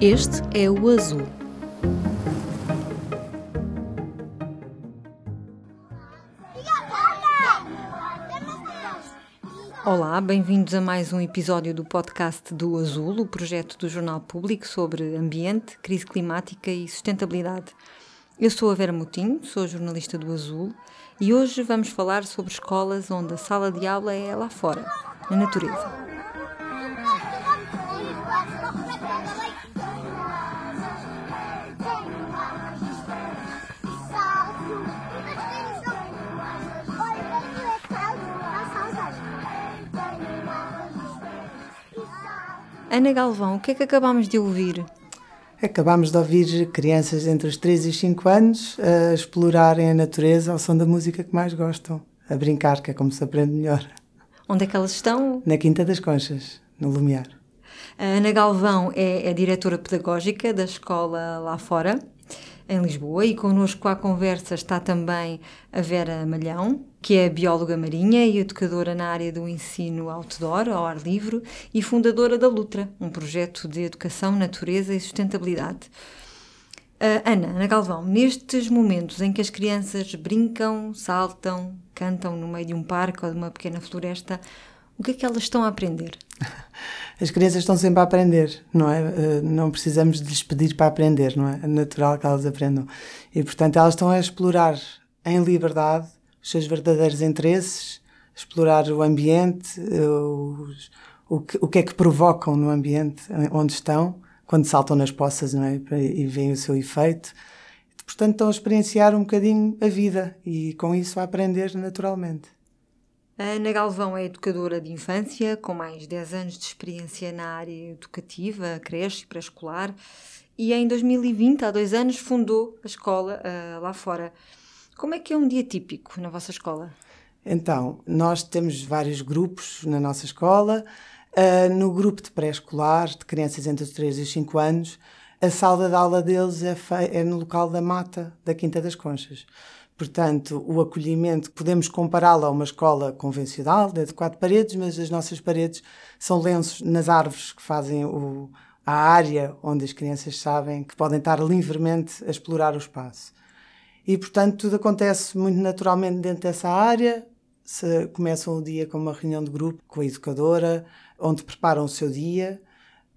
Este é o azul. Olá, bem-vindos a mais um episódio do podcast do Azul, o projeto do Jornal Público sobre ambiente, crise climática e sustentabilidade. Eu sou a Vera Moutinho, sou jornalista do Azul e hoje vamos falar sobre escolas onde a sala de aula é lá fora, na natureza. Ana Galvão, o que é que acabámos de ouvir? Acabámos de ouvir crianças entre os 3 e os 5 anos a explorarem a natureza ao som da música que mais gostam, a brincar, que é como se aprende melhor. Onde é que elas estão? Na Quinta das Conchas, no Lumiar. A Ana Galvão é a diretora pedagógica da escola lá fora em Lisboa e connosco à conversa está também a Vera Malhão, que é bióloga marinha e educadora na área do ensino outdoor, ao ar livre, e fundadora da Lutra, um projeto de educação, natureza e sustentabilidade. Uh, Ana, Ana Galvão, nestes momentos em que as crianças brincam, saltam, cantam no meio de um parque ou de uma pequena floresta, o que é que elas estão a aprender? As crianças estão sempre a aprender, não é? Eh, não precisamos de lhes pedir para aprender, não é? É natural que elas aprendam. E, portanto, elas estão a explorar em liberdade os seus verdadeiros interesses, explorar o ambiente, os, o, que, o que é que provocam no ambiente onde estão, quando saltam nas poças, não é? E veem o seu efeito. Portanto, estão a experienciar um bocadinho a vida e, com isso, a aprender naturalmente. A Ana Galvão é educadora de infância, com mais de 10 anos de experiência na área educativa, creche e pré-escolar, e em 2020, há dois anos, fundou a escola uh, lá fora. Como é que é um dia típico na vossa escola? Então, nós temos vários grupos na nossa escola. Uh, no grupo de pré-escolar, de crianças entre os 3 e os 5 anos, a sala de aula deles é, é no local da mata da Quinta das Conchas. Portanto, o acolhimento, podemos compará-lo a uma escola convencional, de quatro paredes, mas as nossas paredes são lenços nas árvores que fazem o, a área onde as crianças sabem que podem estar livremente a explorar o espaço. E, portanto, tudo acontece muito naturalmente dentro dessa área. Se começam o dia com uma reunião de grupo com a educadora, onde preparam o seu dia,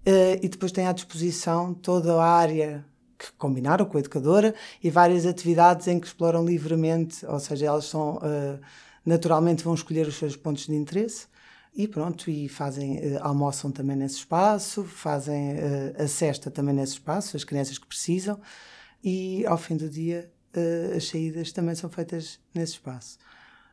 eh, e depois têm à disposição toda a área que combinaram com a educadora e várias atividades em que exploram livremente, ou seja, elas são uh, naturalmente vão escolher os seus pontos de interesse e pronto, e fazem, uh, almoçam também nesse espaço, fazem uh, a cesta também nesse espaço, as crianças que precisam, e ao fim do dia as saídas também são feitas nesse espaço.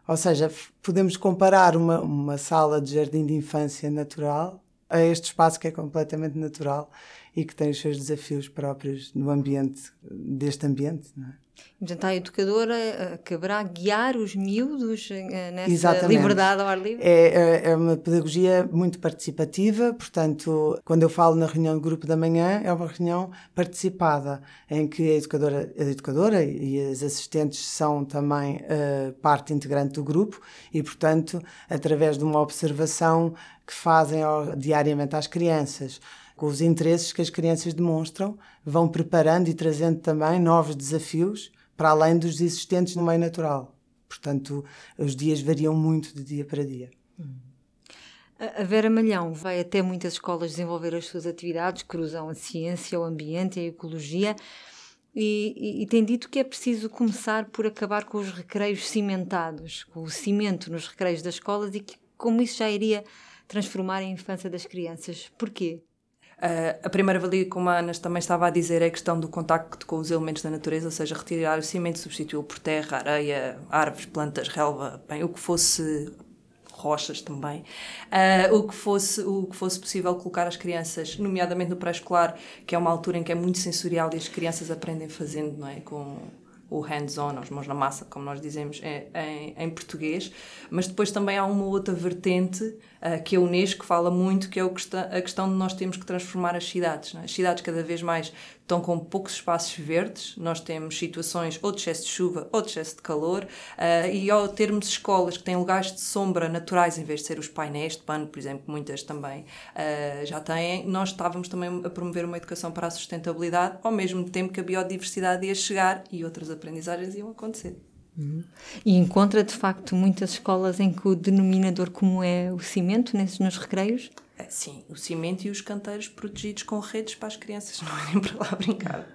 Ou seja, podemos comparar uma, uma sala de jardim de infância natural a este espaço que é completamente natural e que tem os seus desafios próprios no ambiente, deste ambiente. Não é? Portanto, a educadora acabará guiar os miúdos eh, nessa Exatamente. liberdade ao ar livre? É, é, é, uma pedagogia muito participativa, portanto, quando eu falo na reunião do grupo da manhã, é uma reunião participada, em que a educadora, a educadora e as assistentes são também uh, parte integrante do grupo e, portanto, através de uma observação que fazem diariamente às crianças, com os interesses que as crianças demonstram, vão preparando e trazendo também novos desafios para além dos existentes no meio natural. Portanto, os dias variam muito de dia para dia. A Vera Malhão vai até muitas escolas desenvolver as suas atividades, cruzam a ciência, o ambiente, a ecologia, e, e, e, tem dito que é preciso começar por acabar com os recreios cimentados, com o cimento nos recreios das escolas e que como isso já iria transformar a infância das crianças. Porquê? Uh, a primeira valia, como a Ana também estava a dizer, é a questão do contacto com os elementos da natureza, ou seja, retirar o cimento, substituí-lo por terra, areia, árvores, plantas, relva, bem, o que fosse rochas também, uh, o, que fosse, o que fosse possível colocar as crianças, nomeadamente no pré-escolar, que é uma altura em que é muito sensorial e as crianças aprendem fazendo, não é? Com, o hands-on, as mãos na massa, como nós dizemos é, em, em, português, mas depois também há uma outra vertente uh, que a Unesco fala muito, que é a questão de nós temos que transformar as cidades. É? As cidades cada vez mais estão com poucos espaços verdes, nós temos situações ou de excesso de chuva ou de excesso de calor, uh, e ao termos escolas que têm lugares de sombra naturais em vez de ser os painéis de pano, por exemplo, muitas também uh, já têm, nós estávamos também a promover uma educação para a sustentabilidade, ao mesmo tempo que a biodiversidade ia chegar e outras aprendizagens iam acontecer. Uhum. E encontra de facto muitas escolas em que o denominador comum é o cimento nesses, nos recreios? É, sim, o cimento e os canteiros protegidos com redes para as crianças não irem para lá brincar.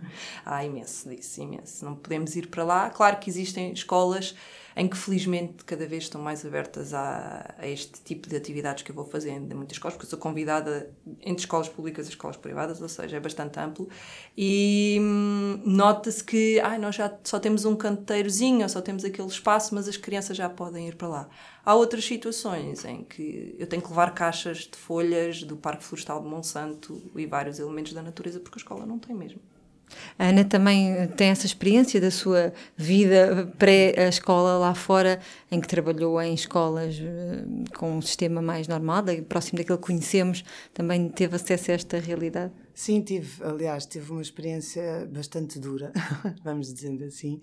Há imenso disso, imenso. Não podemos ir para lá. Claro que existem escolas em que felizmente cada vez estão mais abertas a, a, este tipo de atividades que eu vou fazendo em muitas escolas, porque eu sou convidada entre escolas públicas e escolas privadas, ou seja, é bastante amplo, e hum, nota-se que ah, nós já só temos um canteirozinho, ou só temos aquele espaço, mas as crianças já podem ir para lá. Há outras situações em que eu tenho que levar caixas de folhas do Parque Florestal de Monsanto e vários elementos da natureza, porque a escola não tem mesmo. A Ana também tem essa experiência da sua vida pré-escola lá fora, em que trabalhou em escolas eh, com um sistema mais normal, próximo daquele que conhecemos, também teve acesso a esta realidade? Sim, tive, aliás, tive uma experiência bastante dura, vamos dizendo assim.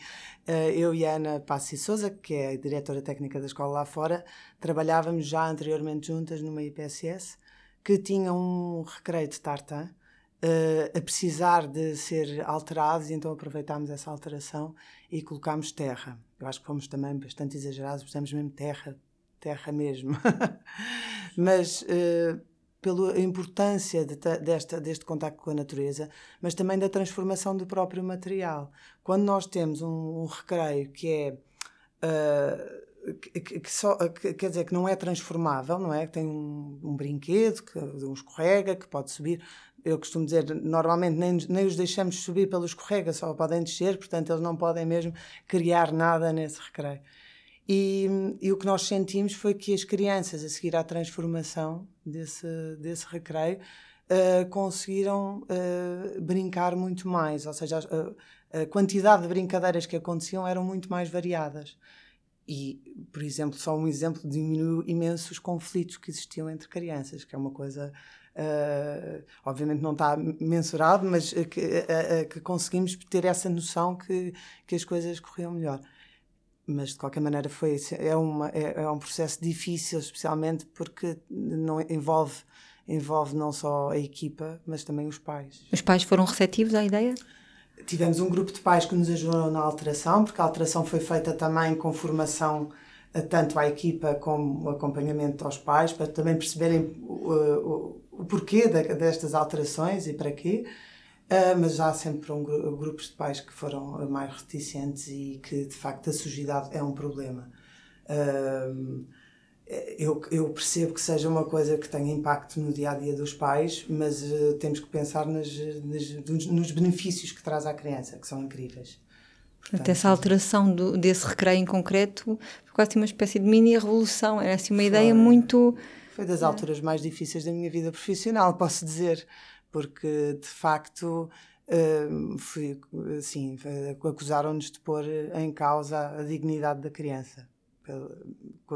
Eh, eu e a Ana Passi Souza, que é a diretora técnica da escola lá fora, trabalhávamos já anteriormente juntas numa IPSS, que tinha um recreio de tartan, uh, a precisar de ser alterados e então aproveitámos essa alteração e colocámos terra. Eu acho que fomos também bastante exagerados, pusemos mesmo terra, terra mesmo. mas uh, pela importância de, desta, deste contacto com a natureza, mas também da transformação do próprio material. Quando nós temos um, um recreio que é uh, que, que, só, que, quer dizer que não é transformável, não é? Que tem um, um brinquedo que um escorrega que pode subir, eu costumo dizer, normalmente nem, nem os deixamos subir pelo escorrega, só podem descer, portanto eles não podem mesmo criar nada nesse recreio. E, e, o que nós sentimos foi que as crianças, a seguir à transformação desse, desse recreio, uh, conseguiram uh, brincar muito mais, ou seja, a, a, quantidade de brincadeiras que aconteciam eram muito mais variadas. E, por exemplo, só um exemplo diminuiu imenso os conflitos que existiam entre crianças, que é uma coisa Uh, obviamente não está mensurado, mas que, uh, uh, que, conseguimos ter essa noção que, que as coisas corriam melhor. Mas de qualquer maneira foi é, uma, é, é um processo difícil, especialmente porque não envolve envolve não só a equipa, mas também os pais. Os pais foram receptivos à ideia? Tivemos um grupo de pais que nos ajudou na alteração, porque a alteração foi feita também com formação tanto à equipa como acompanhamento aos pais, para também perceberem o, o porquê destas alterações e para quê, uh, mas há sempre um, grupos de pais que foram mais reticentes e que de facto a sujidade é um problema. Uh, eu, eu, percebo que seja uma coisa que tenha impacto no dia a dia dos pais, mas uh, temos que pensar nas, nas, nos benefícios que traz à criança, que são incríveis. Portanto, essa alteração do, desse recreio em concreto foi quase uma espécie de mini revolução, era assim uma foi. ideia muito foi das é. alturas mais difíceis da minha vida profissional, posso dizer, porque de facto uh, fui, assim, acusaram-nos de pôr em causa a dignidade da criança.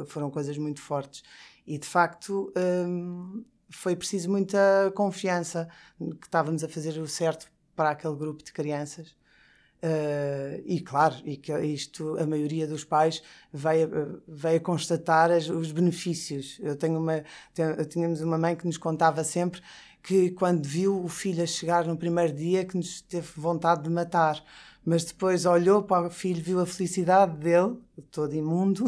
Foram coisas muito fortes. E de facto um, foi preciso muita confiança que estávamos a fazer o certo para aquele grupo de crianças Uh, e claro, e que isto a maioria dos pais veio, veio constatar as, os benefícios. Eu tenho uma, tínhamos uma mãe que nos contava sempre que quando viu o filho a chegar no primeiro dia que nos teve vontade de matar mas depois olhou para o filho, viu a felicidade dele, todo imundo,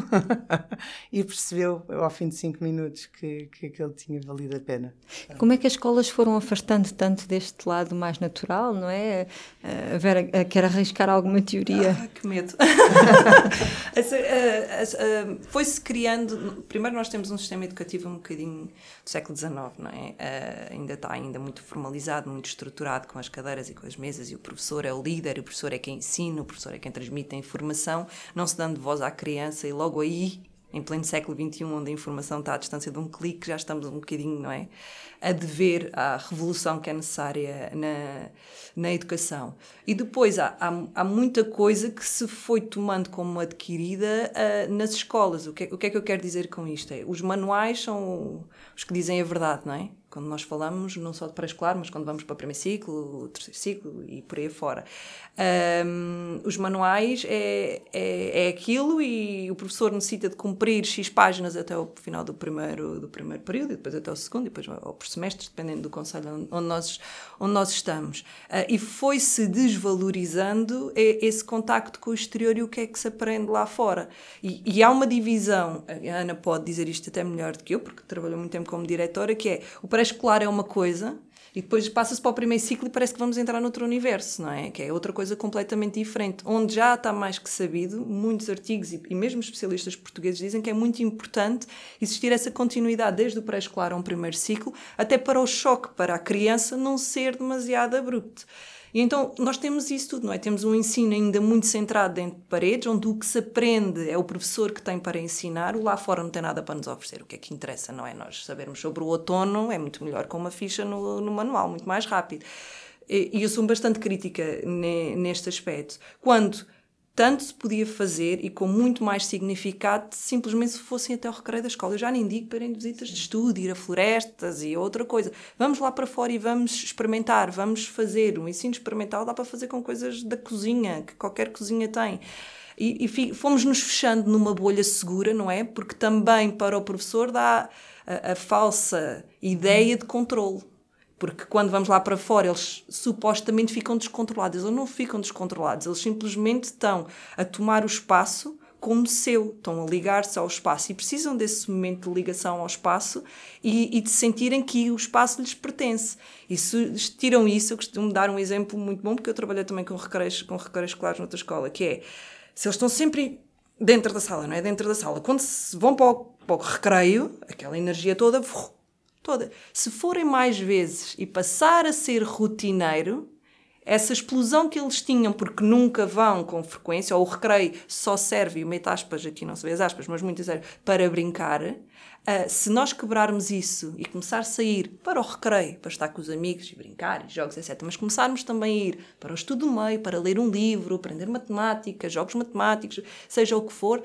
e percebeu ao fim de cinco minutos que, que aquilo tinha valido a pena. Como é que as escolas foram afastando tanto deste lado mais natural, não é? A Vera quer arriscar alguma teoria? Ah, que medo! Foi-se criando. Primeiro, nós temos um sistema educativo um bocadinho do século XIX, não é? Ainda está ainda muito formalizado, muito estruturado com as cadeiras e com as mesas, e o professor é o líder, o professor é quem ensina, o professor é quem transmite a informação, não se dando voz à criança, e logo aí em pleno século XXI, onde a informação está à distância de um clique, já estamos um bocadinho, não é? A dever à revolução que é necessária na, na educação. E depois há, há, há muita coisa que se foi tomando como adquirida uh, nas escolas. O que, é, o que é que eu quero dizer com isto? É, os manuais são os que dizem a verdade, não é? Quando nós falamos não só de pré-escolar, mas quando vamos para o primeiro ciclo, o terceiro ciclo e por aí fora. Um, os manuais é, é, é aquilo e o professor necessita de cumprir X páginas até o final do primeiro, do primeiro período, e depois até o segundo, e depois ou por semestres, dependendo do conselho onde nós, onde nós estamos. Uh, e foi-se desvalorizando esse contacto com o exterior e o que é que se aprende lá fora. E, e há uma divisão, a Ana pode dizer isto até melhor do que eu, porque trabalhou muito tempo como diretora, que é o pré-escolar é uma coisa e depois passa-se para o primeiro ciclo e parece que vamos entrar noutro universo, não é? Que é outra coisa completamente diferente. Onde já está mais que sabido, muitos artigos e, e mesmo especialistas portugueses dizem que é muito importante existir essa continuidade desde o pré-escolar a um primeiro ciclo, até para o choque para a criança não ser demasiado abrupto. E então nós temos isso tudo, não é? Temos um ensino ainda muito centrado dentro de paredes, onde o que se aprende é o professor que tem para ensinar, o lá fora não tem nada para nos oferecer. O que é que interessa, não é? Nós sabermos sobre o outono é muito melhor com uma ficha no, no manual, muito mais rápido. E eu sou bastante crítica neste aspecto. Quando tanto se podia fazer e com muito mais significado simplesmente se fossem até o recreio da escola. Eu já nem digo para ir em visitas de estudo, ir a florestas e outra coisa. Vamos lá para fora e vamos experimentar, vamos fazer. O ensino experimental dá para fazer com coisas da cozinha, que qualquer cozinha tem. E, e fomos nos fechando numa bolha segura, não é? Porque também para o professor dá a, a falsa ideia de controle porque quando vamos lá para fora, eles supostamente ficam descontrolados. Eles não ficam descontrolados, eles simplesmente estão a tomar o espaço como seu, estão a ligar-se ao espaço e precisam desse momento de ligação ao espaço e, e, de sentirem que o espaço lhes pertence. E se tiram isso, eu costumo dar um exemplo muito bom, porque eu trabalhei também com recreios, com recreios escolares noutra escola, que é, se eles estão sempre dentro da sala, não é? Dentro da sala. Quando vão para o, para o recreio, aquela energia toda toda. Se forem mais vezes e passar a ser rotineiro, essa explosão que eles tinham, porque nunca vão com frequência, ou o recreio só serve, e meto aspas, aqui não se as aspas, mas muito sério, para brincar, uh, se nós quebrarmos isso e começar a sair para o recreio, para estar com os amigos e brincar, e jogos, etc., mas começarmos também a ir para o estudo do meio, para ler um livro, aprender matemática, jogos matemáticos, seja o que for,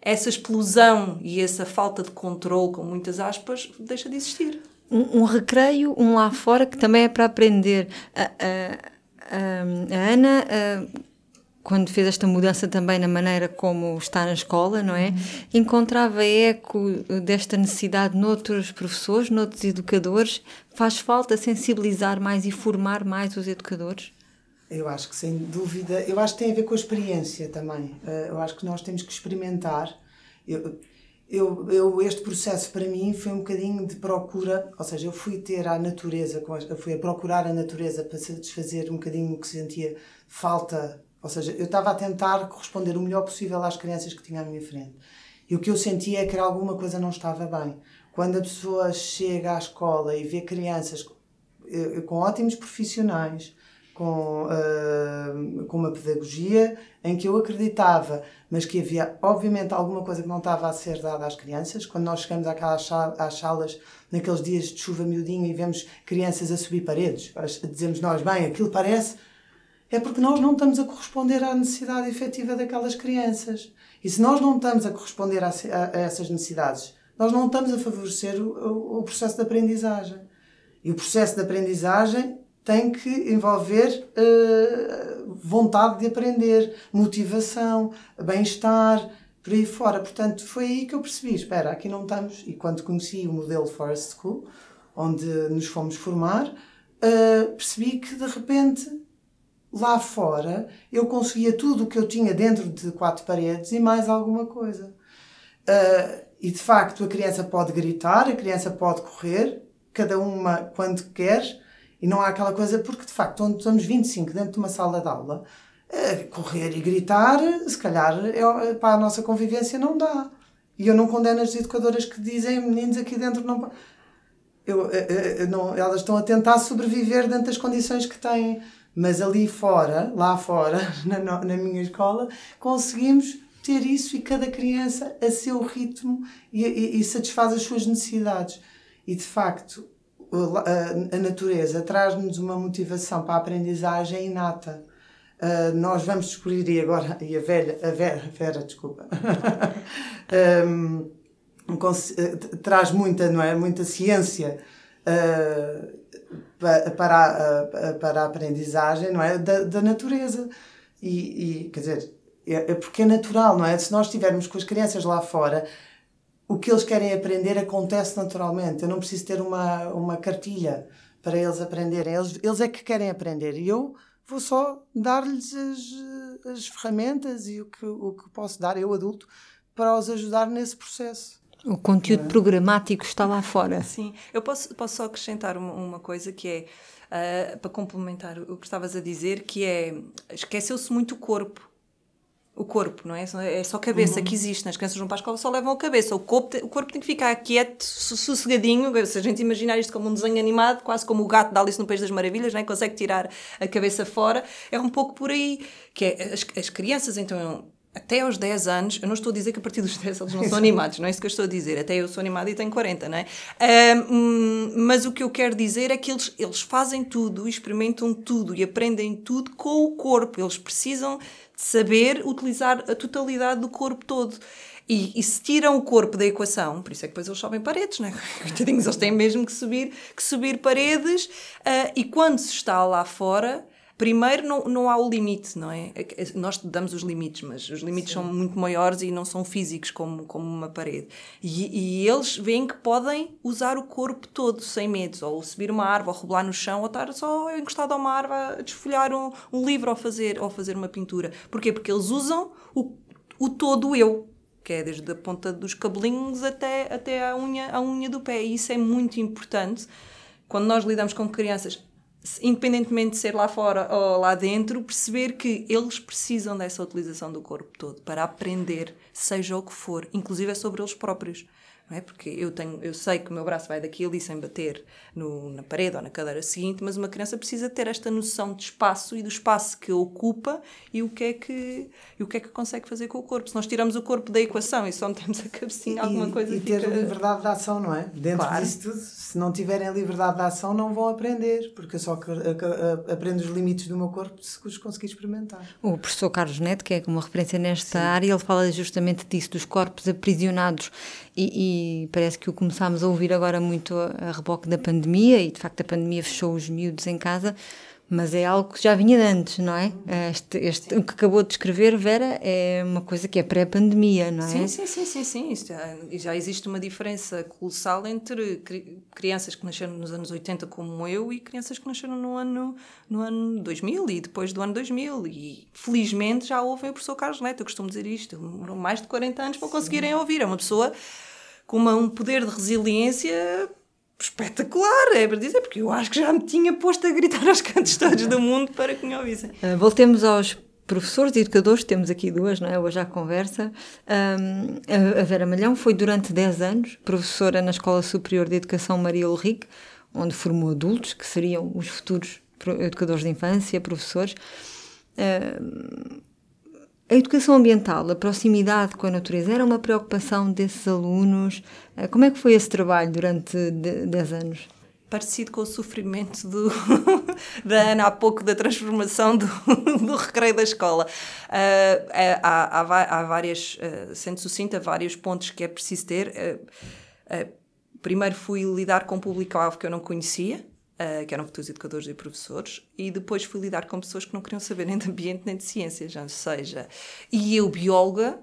essa explosão e essa falta de controle, com muitas aspas, deixa de existir. Um, um recreio, um lá fora, que também é para aprender. A, a, a, a Ana, quando fez esta mudança também na maneira como está na escola, não é? Uhum. Encontrava eco desta necessidade noutros professores, noutros educadores. Faz falta sensibilizar mais e formar mais os educadores? Eu acho que sem dúvida, eu acho que tem a ver com a experiência também. Eh, eu acho que nós temos que experimentar. Eu, eu, eu, este processo para mim foi um bocadinho de procura, ou seja, eu fui ter a natureza, eu fui a procurar a natureza para satisfazer um bocadinho o que sentia falta, ou seja, eu estava a tentar corresponder o melhor possível às crianças que tinha à minha frente. E o que eu sentia é que alguma coisa não estava bem. Quando a pessoa chega à escola e vê crianças com ótimos profissionais, com, uh, com uma pedagogia em que eu acreditava, mas que havia, obviamente, alguma coisa que não estava a ser dada às crianças. Quando nós chegamos àquelas às salas, naqueles dias de chuva miudinha, e vemos crianças a subir paredes, dizemos nós, bem, aquilo parece. É porque nós não estamos a corresponder à necessidade efetiva daquelas crianças. E se nós não estamos a corresponder a, a, a essas necessidades, nós não estamos a favorecer o, o, o processo de aprendizagem. E o processo de aprendizagem tem que envolver uh, vontade de aprender, motivação, bem-estar, por aí fora. Portanto, foi aí que eu percebi: espera, aqui não estamos. E quando conheci o modelo Forest School, onde nos fomos formar, uh, percebi que de repente lá fora eu conseguia tudo o que eu tinha dentro de quatro paredes e mais alguma coisa. Uh, e de facto a criança pode gritar, a criança pode correr, cada uma quando quer e não há aquela coisa, porque de facto, onde estamos 25 dentro de uma sala de aula, eh, correr e gritar, se calhar é, para a nossa convivência não dá. E eu não condeno as educadoras que dizem, meninos aqui dentro não. Eu, eu, eh, eu, eh, não elas estão a tentar sobreviver dentro das condições que têm. Mas ali fora, lá fora, na, na minha escola, conseguimos ter isso e cada criança a seu ritmo e, e, e satisfaz as suas necessidades. E de facto, a, a natureza traz-nos uma motivação para a aprendizagem inata. Uh, nós vamos descobrir, e agora, e a velha, a Vera, Vera desculpa, um, um, traz muita, não é? Muita ciência uh, para, a, para a aprendizagem não é? da, da natureza. E, e, quer dizer, é, é porque é natural, não é? Se nós estivermos com as crianças lá fora, o que eles querem aprender acontece naturalmente. Eu não preciso ter uma, uma cartilha para eles aprenderem. Eles, eles é que querem aprender. E eu vou só dar-lhes as, as ferramentas e o que, o que posso dar, eu adulto, para os ajudar nesse processo. O conteúdo é. programático está lá fora. Sim, eu posso, posso só acrescentar uma, uma coisa que é, uh, para complementar o que estavas a dizer, que é, esqueceu-se muito o corpo. O corpo, não é? É só cabeça uhum. que existe. Nas crianças vão para a escola só levam a cabeça. O corpo, o corpo tem que ficar quieto, sossegadinho. Se a gente imaginar isto como um desenho animado, quase como o gato da Alice no País das Maravilhas, não é? consegue tirar a cabeça fora, é um pouco por aí. Que é, as, as crianças, então, até aos 10 anos, eu não estou a dizer que a partir dos 10 eles não são animados, não é isso que eu estou a dizer, até eu sou animada e tenho 40, não é? Um, mas o que eu quero dizer é que eles, eles fazem tudo, experimentam tudo e aprendem tudo com o corpo, eles precisam saber utilizar a totalidade do corpo todo. E, e, se tiram o corpo da equação, por isso é que depois eles sobem paredes, né? Coitadinhos, eles têm mesmo que subir, que subir paredes, uh, e quando se está lá fora, Primeiro, não, não há o limite, não é? é nós damos os limites, mas os limites Sim. são muito maiores e não são físicos como, como uma parede. E, e, eles veem que podem usar o corpo todo sem medos, ou subir uma árvore, ou rebolar no chão, ou estar só encostado a uma árvore a desfolhar um, um livro ou fazer, ou fazer uma pintura. Porquê? Porque eles usam o, o todo eu, que é desde a ponta dos cabelinhos até, até a, unha, a unha do pé. E isso é muito importante quando nós lidamos com crianças independentemente de ser lá fora ou lá dentro, perceber que eles precisam dessa utilização do corpo todo para aprender, seja o que for, inclusive é sobre eles próprios não é? Porque eu tenho, eu sei que o meu braço vai daqui ali sem bater no, na parede ou na cadeira seguinte, mas uma criança precisa ter esta noção de espaço e do espaço que ocupa e o que é que e o que é que consegue fazer com o corpo. Se nós tiramos o corpo da equação e só metemos a cabecinha, alguma coisa e ter fica... liberdade de ação, não é? Dentro claro. disso tudo, se não tiverem liberdade de ação, não vão aprender, porque eu só aprendo os limites do meu corpo se os conseguir experimentar. O professor Carlos Neto, que é uma referência nesta Sim. área, ele fala justamente disso, dos corpos aprisionados e, e, parece que o começámos a ouvir agora muito a, a, reboque da pandemia, e de facto a pandemia fechou os miúdos em casa, mas é algo que já vinha de antes, não é? Este, este, o que acabou de descrever, Vera, é uma coisa que é pré-pandemia, não é? Sim, sim, sim, sim, sim. Isto já, existe uma diferença colossal entre crianças que nasceram nos anos 80 como eu e crianças que nasceram no ano, no ano 2000 e depois do ano 2000 e felizmente já ouvem o professor Carlos Neto, eu costumo dizer isto, demorou mais de 40 anos para conseguirem ouvir, é uma pessoa com uma, um poder de resiliência espetacular, é para dizer, porque eu acho que já me tinha posto a gritar aos cantos todos do mundo para que me ouvissem. Uh, voltemos aos professores e educadores, temos aqui duas, não é? Hoje à conversa. Um, a Vera Malhão foi durante 10 anos professora na Escola Superior de Educação Maria Ulrich, onde formou adultos, que seriam os futuros educadores de infância, professores. A educação ambiental, a proximidade com a natureza, era uma preocupação desses alunos? Eh, como é que foi esse trabalho durante 10 anos? Parecido com o sofrimento do, da Ana há pouco da transformação do, do recreio da escola. Uh, há, há, há várias, uh, sendo sucinta, vários pontos que é preciso ter. Uh, primeiro fui lidar com um público-alvo que eu não conhecia, uh, que eram futuros educadores e professores, e depois fui lidar com pessoas que não queriam saber nem de ambiente nem de ciências, ou seja, e eu, bióloga,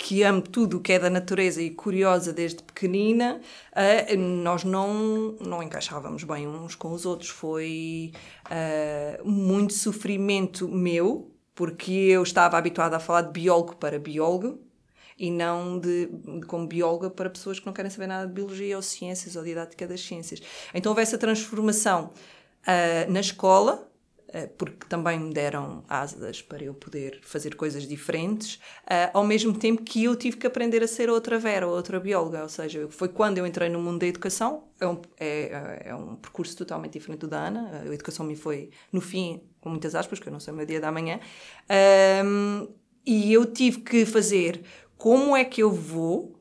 que amo tudo o que é da natureza e curiosa desde pequenina, uh, nós não, não encaixávamos bem uns com os outros. Foi uh, muito sofrimento meu, porque eu estava habituada a falar de biólogo para biólogo, e não de, como bióloga para pessoas que não querem saber nada de biologia ou ciências ou didática das ciências. Então houve essa transformação uh, na escola, uh, porque também me deram asas para eu poder fazer coisas diferentes, uh, ao mesmo tempo que eu tive que aprender a ser outra Vera, outra bióloga. Ou seja, foi quando eu entrei no mundo da educação, é um, é, é um percurso totalmente diferente do da Ana. A educação me foi, no fim, com muitas aspas, que eu não sei o meu dia da manhã. Um, e eu tive que fazer como é que eu vou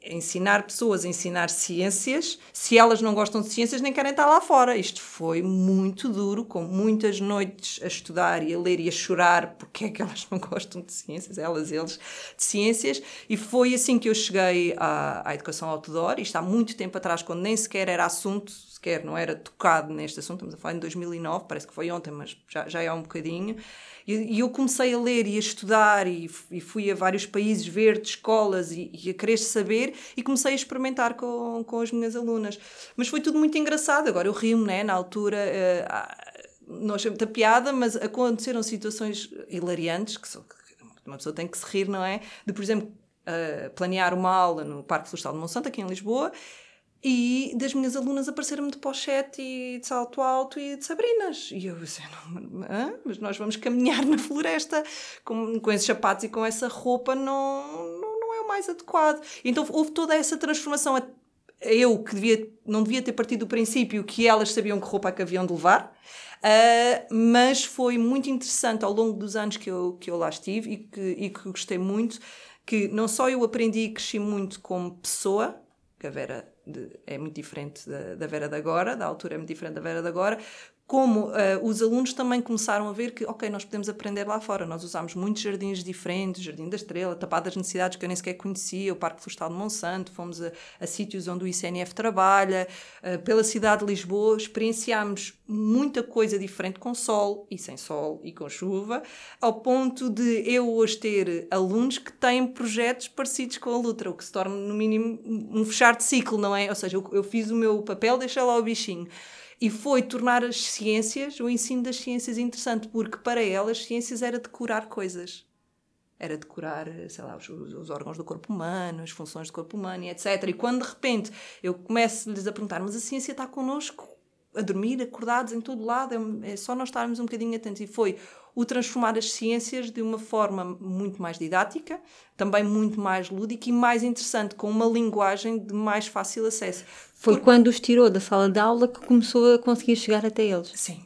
ensinar pessoas a ensinar ciências, se elas não gostam de ciências, nem querem estar lá fora. Isto foi muito duro, com muitas noites a estudar e a ler e a chorar porque é que elas não gostam de ciências, elas, eles, de ciências. E foi assim que eu cheguei à, à educação outdoor, isto há muito tempo atrás, quando nem sequer era assunto, sequer não era tocado neste assunto, estamos a falar em 2009, parece que foi ontem, mas já, já é um bocadinho. E, eu comecei a ler e a estudar e, e fui a vários países ver de escolas e, e, a querer saber e comecei a experimentar com, com as minhas alunas. Mas foi tudo muito engraçado. Agora eu rio-me, né? Na altura. Uh, não achei muita piada, mas aconteceram situações hilariantes que, que uma pessoa tem que se rir, não é? De, por exemplo, uh, planear uma aula no Parque Florestal de Monsanto, aqui em Lisboa, e das minhas alunas apareceram-me de pochete e de salto alto e de sabrinas. E eu disse, não, mas nós vamos caminhar na floresta com, com esses sapatos e com essa roupa não, não, não é o mais adequado. Então houve toda essa transformação. Eu que devia, não devia ter partido do princípio que elas sabiam que roupa é que haviam de levar, uh, mas foi muito interessante ao longo dos anos que eu, que eu lá estive e que, e que gostei muito, que não só eu aprendi e cresci muito como pessoa, que a Vera de, é muito diferente da, da Vera de agora, da altura é muito diferente da Vera de agora, como uh, os alunos também começaram a ver que, ok, nós podemos aprender lá fora. Nós usámos muitos jardins diferentes, Jardim da Estrela, Tapadas Necessidades que eu nem sequer conhecia, o Parque Florestal de Monsanto, fomos a, a sítios onde o ICNF trabalha, uh, pela cidade de Lisboa, experienciámos muita coisa diferente com sol e sem sol e com chuva, ao ponto de eu hoje ter alunos que têm projetos parecidos com a Lutra, o que se torna, no mínimo, um fechar de ciclo, não é? Ou seja, eu, eu fiz o meu papel, deixei lá o bichinho e foi tornar as ciências, o ensino das ciências interessante, porque para elas ciências era decorar coisas. Era decorar, sei lá, os, os, órgãos do corpo humano, as funções do corpo humano e etc. E quando de repente eu começo-lhes a perguntar, mas a ciência está connosco a dormir, acordados em todo lado, é, é só nós estarmos um bocadinho atentos. E foi o transformar as ciências de uma forma muito mais didática, também muito mais lúdica e mais interessante, com uma linguagem de mais fácil acesso. Foi quando os tirou da sala de aula que começou a conseguir chegar até eles? Sim.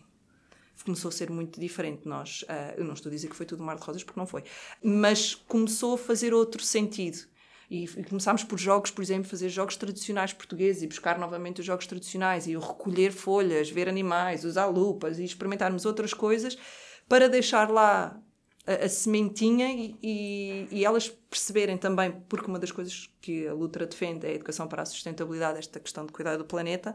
Começou a ser muito diferente. Nós, uh, eu não estou a dizer que foi tudo mar de rosas, porque não foi, mas começou a fazer outro sentido. E, e começámos por jogos, por exemplo, fazer jogos tradicionais portugueses e buscar novamente os jogos tradicionais e recolher folhas, ver animais, usar lupas e experimentarmos outras coisas para deixar lá a, a sementinha e, e, e, elas perceberem também, porque uma das coisas que a Lutra defende é a educação para a sustentabilidade, esta questão de cuidar do planeta,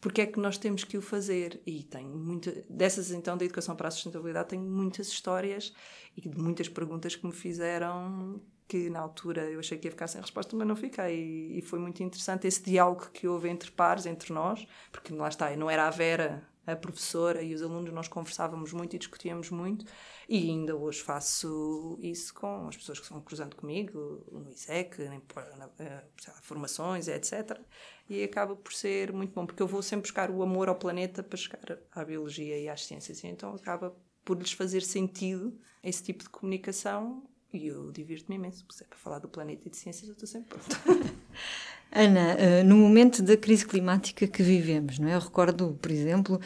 porque é que nós temos que o fazer? E tenho muita, dessas então da educação para a sustentabilidade, tenho muitas histórias e muitas perguntas que me fizeram que na altura eu achei que ia ficar sem resposta, mas não fiquei. E, e foi muito interessante esse diálogo que houve entre pares, entre nós, porque lá está, não era a Vera a professora e os alunos, nós conversávamos muito e discutíamos muito, e ainda hoje faço isso com as pessoas que estão cruzando comigo, no ISEC, eh, formações, etc. E acaba por ser muito bom, porque eu vou sempre buscar o amor ao planeta para chegar à biologia e às ciências, e então acaba por lhes fazer sentido esse tipo de comunicação e eu divirto-me imenso, porque é para falar do planeta e de ciências, eu estou sempre pronta. Ana, eh, no momento da crise climática que vivemos, não é? Eu recordo, por exemplo,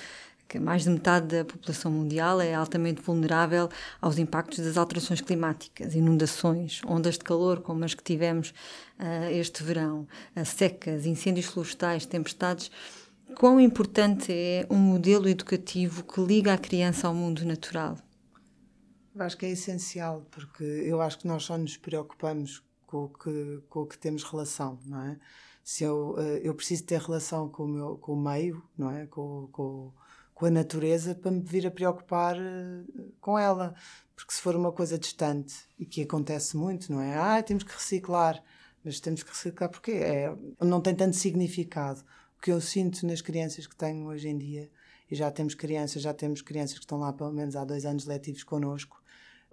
que mais de metade da população mundial é altamente vulnerável aos impactos das alterações climáticas, inundações, ondas de calor como as que tivemos uh, este verão, uh, secas, incêndios florestais, tempestades. Quão importante é um modelo educativo que liga a criança ao mundo natural? Acho que é essencial, porque eu acho que nós só nos preocupamos com o que, com o que temos relação, não é? Se eu, eh, eu preciso ter relação com o, meu, com o meio, não é? Com, com, com a natureza para me vir a preocupar eh, com ela. Porque se for uma coisa distante e que acontece muito, não é? Ah, temos que reciclar. Mas temos que reciclar porque é, não tem tanto significado. O que eu sinto nas crianças que tenho hoje em dia, e já temos crianças, já temos crianças que estão lá pelo menos há dois anos letivos connosco,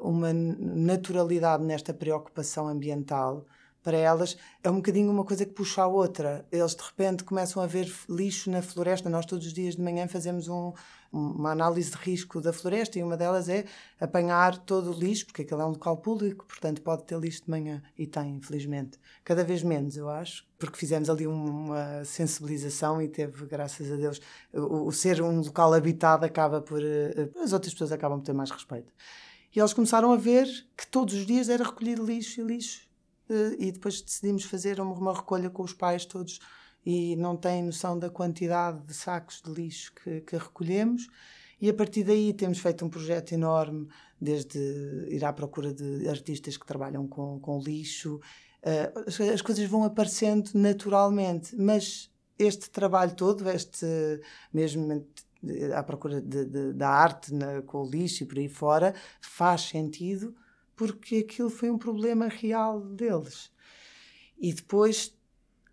uma naturalidade nesta preocupação ambiental para elas é um bocadinho uma coisa que puxa a outra. Eles de repente começam a ver lixo na floresta. Nós todos os dias de manhã fazemos um, uma análise de risco da floresta e uma delas é apanhar todo o lixo, porque aquele é um local público, portanto pode ter lixo de manhã e tem, infelizmente. Cada vez menos, eu acho, porque fizemos ali uma sensibilização e teve, graças a Deus, o, o ser um local habitado acaba por. Eh, as outras pessoas acabam por ter mais respeito. E eles começaram a ver que todos os dias era recolher lixo e lixo. uh, e depois decidimos fazer uma, recolha com os pais todos e não têm noção da quantidade de sacos de lixo que, que recolhemos. E a partir daí temos feito um projeto enorme, desde ir à procura de artistas que trabalham com, com lixo. As, as, coisas vão aparecendo naturalmente, mas este trabalho todo, este mesmo à procura de, de, da arte na, com o lixo e por aí fora, faz sentido porque aquilo foi um problema real deles. E depois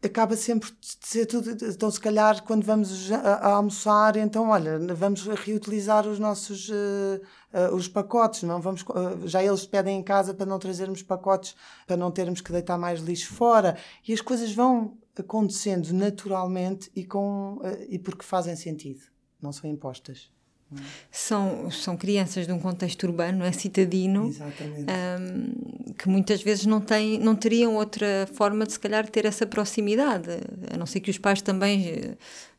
acaba sempre de ser tudo. Então, se calhar, quando vamos a, almoçar, então, olha, vamos reutilizar os nossos uh, uh, os pacotes, não vamos. Uh, já eles pedem em casa para não trazermos pacotes, para não termos que deitar mais lixo fora. E as coisas vão acontecendo naturalmente e, com, e porque fazem sentido, não são impostas. São, são crianças de um contexto urbano, é citadino, um, que muitas vezes não, têm, não teriam outra forma de, se calhar, ter essa proximidade, a não ser que os pais também eh,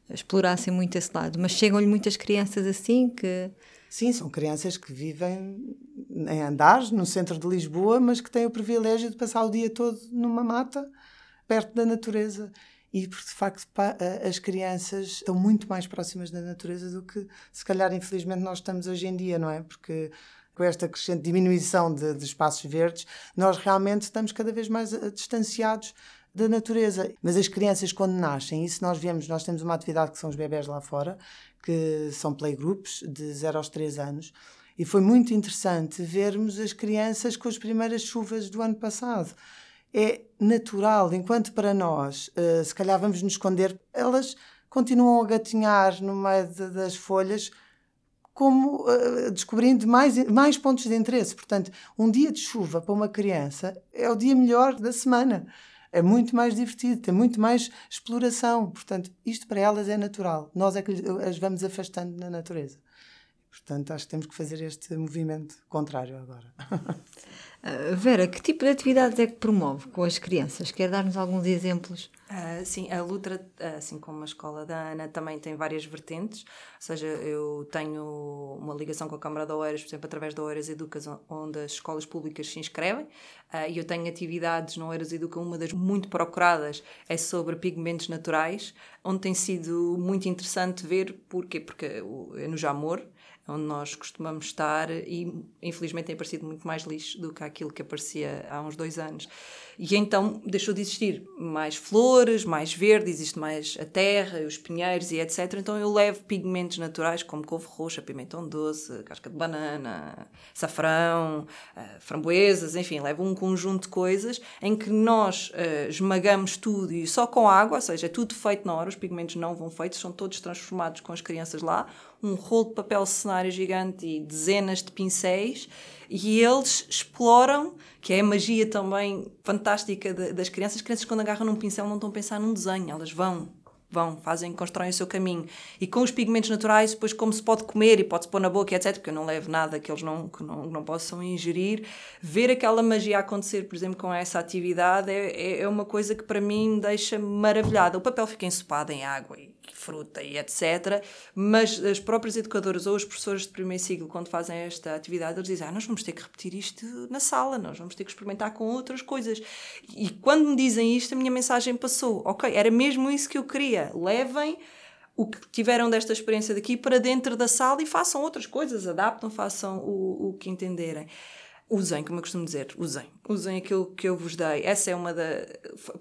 explorassem muito esse lado. Mas chegam-lhe muitas crianças assim que. Sim, são crianças que vivem em andares, no centro de Lisboa, mas que têm o privilégio de passar o dia todo numa mata, perto da natureza e porque de facto as crianças estão muito mais próximas da natureza do que se calhar infelizmente nós estamos hoje em dia, não é? Porque com esta crescente diminuição de, de espaços verdes, nós realmente estamos cada vez mais eh, distanciados da natureza. Mas as crianças, quando nascem, isso nós vemos, nós temos uma atividade que são os bebés lá fora, que são playgroups de 0 aos 3 anos, e foi muito interessante vermos as crianças com as primeiras chuvas do ano passado é natural, enquanto para nós, uh, se calhar vamos nos esconder, elas continuam a gatinhar no meio de, das folhas, como uh, descobrindo mais, mais pontos de interesse. Portanto, um dia de chuva para uma criança é o dia melhor da semana. É muito mais divertido, tem muito mais exploração. Portanto, isto para elas é natural. Nós é que as vamos afastando na natureza. Portanto, acho que temos que fazer este movimento contrário agora. Uh, Vera, que tipo de atividades é que promove com as crianças? Quer dar-nos alguns exemplos? Uh, sim, a Lutra, assim como a escola da Ana, também tem várias vertentes. Ou seja, eu tenho uma ligação com a Câmara de Oeiras, por exemplo, através da Oeiras Educas, onde as escolas públicas se inscrevem. Uh, e eu tenho atividades no Oeiras Educa, uma das muito procuradas é sobre pigmentos naturais, onde tem sido muito interessante ver, porquê? Porque é no Jamor, onde nós costumamos estar e infelizmente tem aparecido muito mais lixo do que aquilo que aparecia há uns dois anos. E então deixou de existir mais flores, mais verde, existe mais a terra, os pinheiros e etc. Então eu levo pigmentos naturais como couve roxa, pimentão doce, casca de banana, safrão, uh, framboesas, enfim, levo um conjunto de coisas em que nós uh, esmagamos tudo e só com água, ou seja, é tudo feito na hora, os pigmentos não vão feitos, são todos transformados com as crianças lá, um rolo de papel cenário gigante e dezenas de pincéis e eles exploram, que é a magia também fantástica de, das crianças. As crianças, quando agarram num pincel, não estão a pensar num desenho, elas vão vão, fazem, constroem o seu caminho. E com os pigmentos naturais, depois como se pode comer e pode-se pôr na boca, etc., porque eu não levo nada que eles não, que não, não possam ingerir, ver aquela magia acontecer, por exemplo, com essa atividade é, é, é uma coisa que para mim me deixa maravilhada. O papel fica ensopado em água e fruta e etc. Mas as próprias educadoras ou os professores de primeiro ciclo, quando fazem esta atividade, eles dizem: ah, nós vamos ter que repetir isto na sala, nós vamos ter que experimentar com outras coisas. E quando me dizem isto, a minha mensagem passou: ok, era mesmo isso que eu queria. Levem o que tiveram desta experiência daqui para dentro da sala e façam outras coisas, adaptam, façam o, o que entenderem. Usem, como eu costumo dizer, usem. Usem aquilo que eu vos dei. Essa é uma da.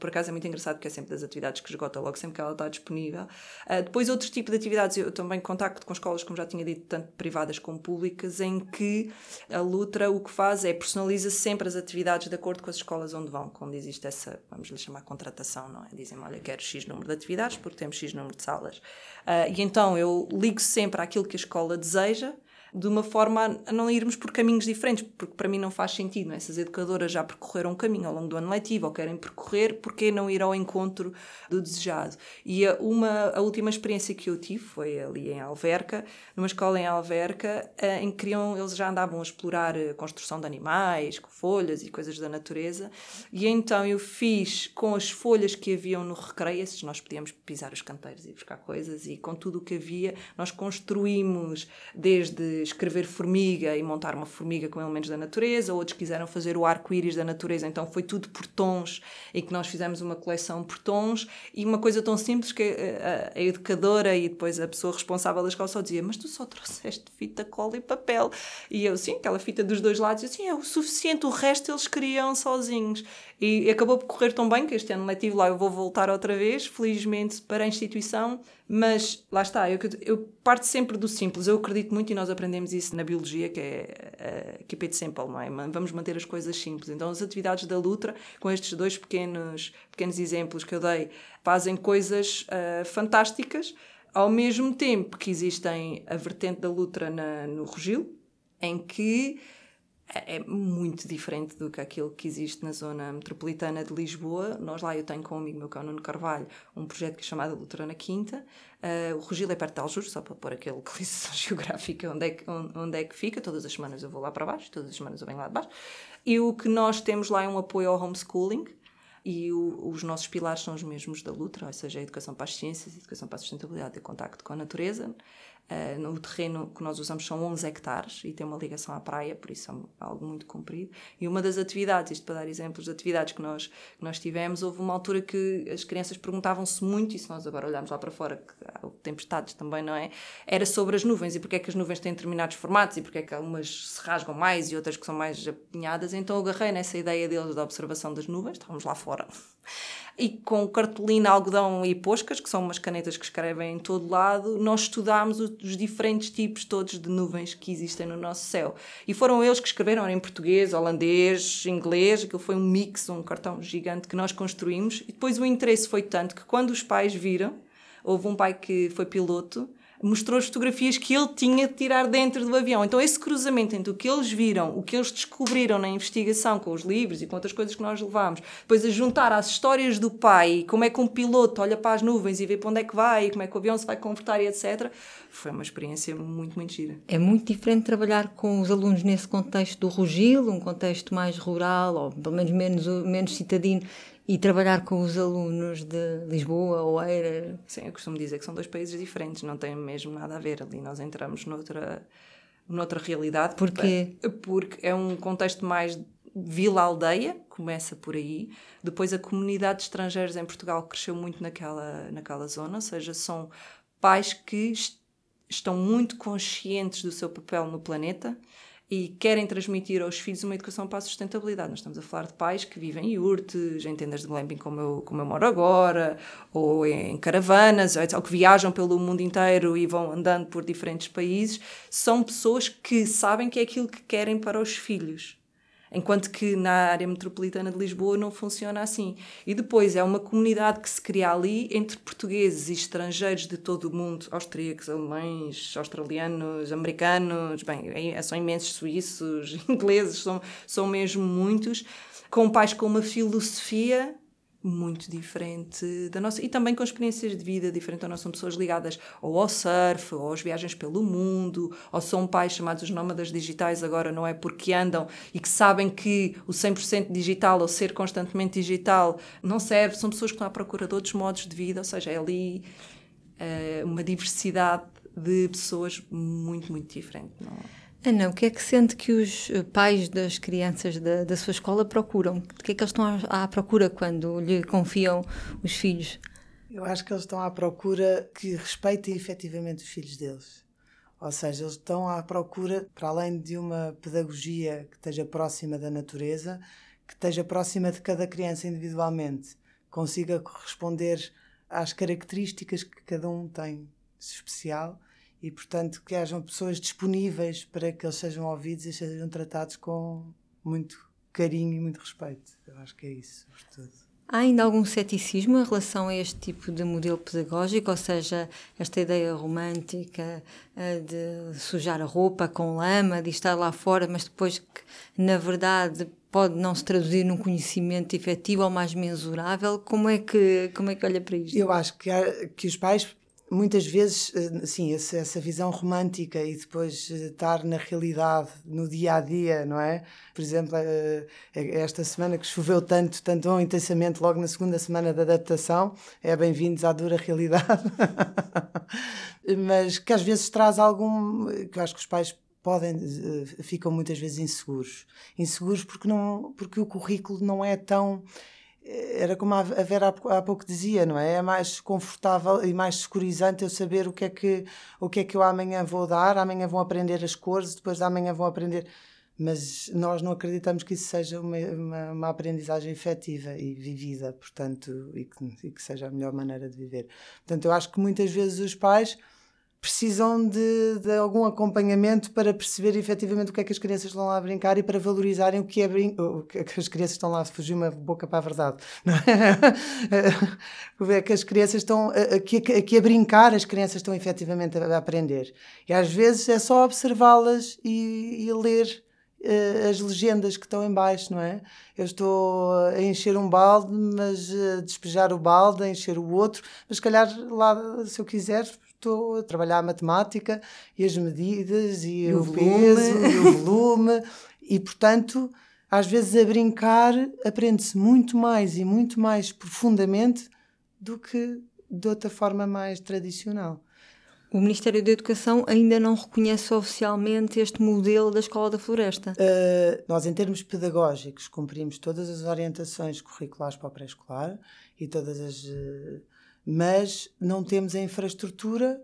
Por acaso é muito engraçado porque é sempre das atividades que esgota logo, sempre que ela está disponível. Uh, depois, outro tipo de atividades, eu também contacto com escolas, como já tinha dito, tanto privadas como públicas, em que a Lutra o que faz é personaliza sempre as atividades de acordo com as escolas onde vão, quando existe essa, vamos lhe chamar, contratação, não é? Dizem, olha, quero X número de atividades porque temos X número de salas. Uh, e então eu ligo sempre àquilo que a escola deseja de uma forma a não irmos por caminhos diferentes, porque para mim não faz sentido. Não é? Essas educadoras já percorreram um caminho ao longo do ano letivo ou querem percorrer, porque não ir ao encontro do desejado? E a, uma, a última experiência que eu tive foi ali em Alverca, numa escola em Alverca, eh, em que eles já andavam a explorar a eh, construção de animais, com folhas e coisas da natureza, e então eu fiz com as folhas que haviam no recreio, esses nós podíamos pisar os canteiros e buscar coisas, e com tudo o que havia, nós construímos desde escrever formiga e montar uma formiga com elementos da natureza, outros quiseram fazer o arco-íris da natureza, então foi tudo por tons, em que nós fizemos uma coleção por tons, e uma coisa tão simples que a, a educadora e depois a pessoa responsável da escola só dizia: Mas tu só trouxeste fita, cola e papel. E eu, sim, aquela fita dos dois lados, assim, é o suficiente, o resto eles criam sozinhos. E acabou por correr tão bem que este ano letivo lá eu vou voltar outra vez, felizmente, para a instituição, mas lá está, eu, eu parto sempre do simples, eu acredito muito e nós aprendemos isso na biologia, que é uh, keep it simple, não é? Vamos manter as coisas simples. Então as atividades da Lutra, com estes dois pequenos, pequenos exemplos que eu dei, fazem coisas uh, fantásticas, ao mesmo tempo que existem a vertente da Lutra na, no Rogil, em que é, é muito diferente do que aquilo que existe na zona metropolitana de Lisboa. Nós lá, eu tenho com um amigo meu, que é o Nuno Carvalho, um projeto que é chamado Luterana Quinta. Uh, o Rogil é perto de Aljur, só para pôr aquele localização geográfica onde é, que, onde, é que fica. Todas as semanas eu vou lá para baixo, todas as semanas eu venho lá de baixo. E o que nós temos lá é um apoio ao homeschooling, e o, os nossos pilares são os mesmos da Lutra, ou seja, a educação para as ciências, a educação para a sustentabilidade e o contacto com a natureza. Uh, no terreno que nós usamos são 11 hectares e tem uma ligação à praia, por isso é algo muito comprido. E uma das atividades, isto para dar exemplos de atividades que nós, que nós tivemos, houve uma altura que as crianças perguntavam-se muito, e se nós agora olharmos lá para fora, que há tempestades também, não é? Era sobre as nuvens e porque é que as nuvens têm determinados formatos e porque é que algumas se rasgam mais e outras que são mais apinhadas. Então eu agarrei nessa ideia deles da observação das nuvens, estávamos lá fora e com cartolina, algodão e poscas, que são umas canetas que escrevem em todo lado, nós estudámos os diferentes tipos todos de nuvens que existem no nosso céu. E foram eles que escreveram em português, holandês, inglês, aquilo foi um mix, um cartão gigante que nós construímos. E depois o interesse foi tanto que quando os pais viram, houve um pai que foi piloto, mostrou as fotografias que ele tinha de tirar dentro do avião. Então, esse cruzamento entre o que eles viram, o que eles descobriram na investigação com os livros e com outras coisas que nós levámos, depois a juntar às histórias do pai, como é que um piloto olha para as nuvens e vê para onde é que vai, como é que o avião se vai converter e etc., foi uma experiência muito, muito gira. É muito diferente trabalhar com os alunos nesse contexto do Rugil, um contexto mais rural, ou pelo menos menos, menos citadino, e trabalhar com os alunos de Lisboa, ou Oeira. Sim, eu costumo dizer que são dois países diferentes, não tem mesmo nada a ver ali. Nós entramos noutra, noutra realidade. Porquê? Porque é um contexto mais vila-aldeia, começa por aí. Depois a comunidade de estrangeiros em Portugal cresceu muito naquela, naquela zona, ou seja, são pais que estão muito conscientes do seu papel no planeta e querem transmitir aos filhos uma educação para a sustentabilidade. Nós estamos a falar de pais que vivem em yurtes, em tendas de glamping como eu, como eu moro agora, ou em caravanas, ou que viajam pelo mundo inteiro e vão andando por diferentes países. São pessoas que sabem que é aquilo que querem para os filhos. Enquanto que na área metropolitana de Lisboa não funciona assim. E depois é uma comunidade que se cria ali entre portugueses e estrangeiros de todo o mundo, austríacos, alemães, australianos, americanos, bem, é, são imensos suíços, ingleses, são, são mesmo muitos, com pais com uma filosofia muito diferente da nossa e também com experiências de vida diferentes. Nós somos pessoas ligadas ou ao surf, ou às viagens pelo mundo, ou são pais chamados os nómadas digitais agora, não é? Porque andam e que sabem que o 100% digital ou ser constantemente digital não serve. São pessoas que estão à procura de outros modos de vida, ou seja, é ali é, uma diversidade de pessoas muito, muito diferente. Não é? Ana, o que é que sente que os eh, pais das crianças da, da sua escola procuram? O que é que eles estão à, procura quando lhe confiam os filhos? Eu acho que eles estão à procura que respeitem efetivamente os filhos deles. Ou seja, eles estão à procura, para além de uma pedagogia que esteja próxima da natureza, que esteja próxima de cada criança individualmente, consiga corresponder às características que cada um tem especial e, portanto, que hajam pessoas disponíveis para que eles sejam ouvidos e sejam tratados com muito carinho e muito respeito. Eu acho que é isso, sobretudo. Há ainda algum ceticismo em relação a este tipo de modelo pedagógico, ou seja, esta ideia romântica eh, de sujar a roupa com lama, de estar lá fora, mas depois que, na verdade, pode não se traduzir num conhecimento efetivo ou mais mensurável? Como é que, como é que olha para isto? Eu acho que, há, que os pais muitas vezes, assim, essa visão romântica e depois eh, estar na realidade, no dia a dia, não é? Por exemplo, eh, esta semana que choveu tanto, tanto tão intensamente, logo na segunda semana da adaptação, é bem-vindos à dura realidade. Mas que às vezes traz algum. que eu acho que os pais podem ficam muitas vezes inseguros inseguros porque não porque o currículo não é tão era como a Vera há pouco dizia, não é? É mais confortável e mais securizante eu saber o que é que, o que, é que eu amanhã vou dar, amanhã vão aprender as cores, depois de amanhã vão aprender. Mas nós não acreditamos que isso seja uma, uma, uma aprendizagem efetiva e vivida, portanto, e que, e que seja a melhor maneira de viver. Portanto, eu acho que muitas vezes os pais precisam de, de, algum acompanhamento para perceber efetivamente o que é que as crianças estão lá a brincar e para valorizarem o que é brin o que, é que as crianças estão lá a fugir uma boca para a verdade. Não é? que as crianças estão aqui, aqui a brincar, as crianças estão efetivamente a, a aprender. E às vezes é só observá-las e, e ler as legendas que estão em baixo, não é? Eu estou a encher um balde, mas a despejar o balde, a encher o outro, mas se calhar lá, se eu quiser, estou a trabalhar a matemática e as medidas e, e o, o peso e o volume e portanto às vezes a brincar aprende-se muito mais e muito mais profundamente do que de outra forma mais tradicional. O Ministério da Educação ainda não reconhece oficialmente este modelo da Escola da Floresta? Uh, nós, em termos pedagógicos, cumprimos todas as orientações curriculares para o pré-escolar e todas as. Uh, mas não temos a infraestrutura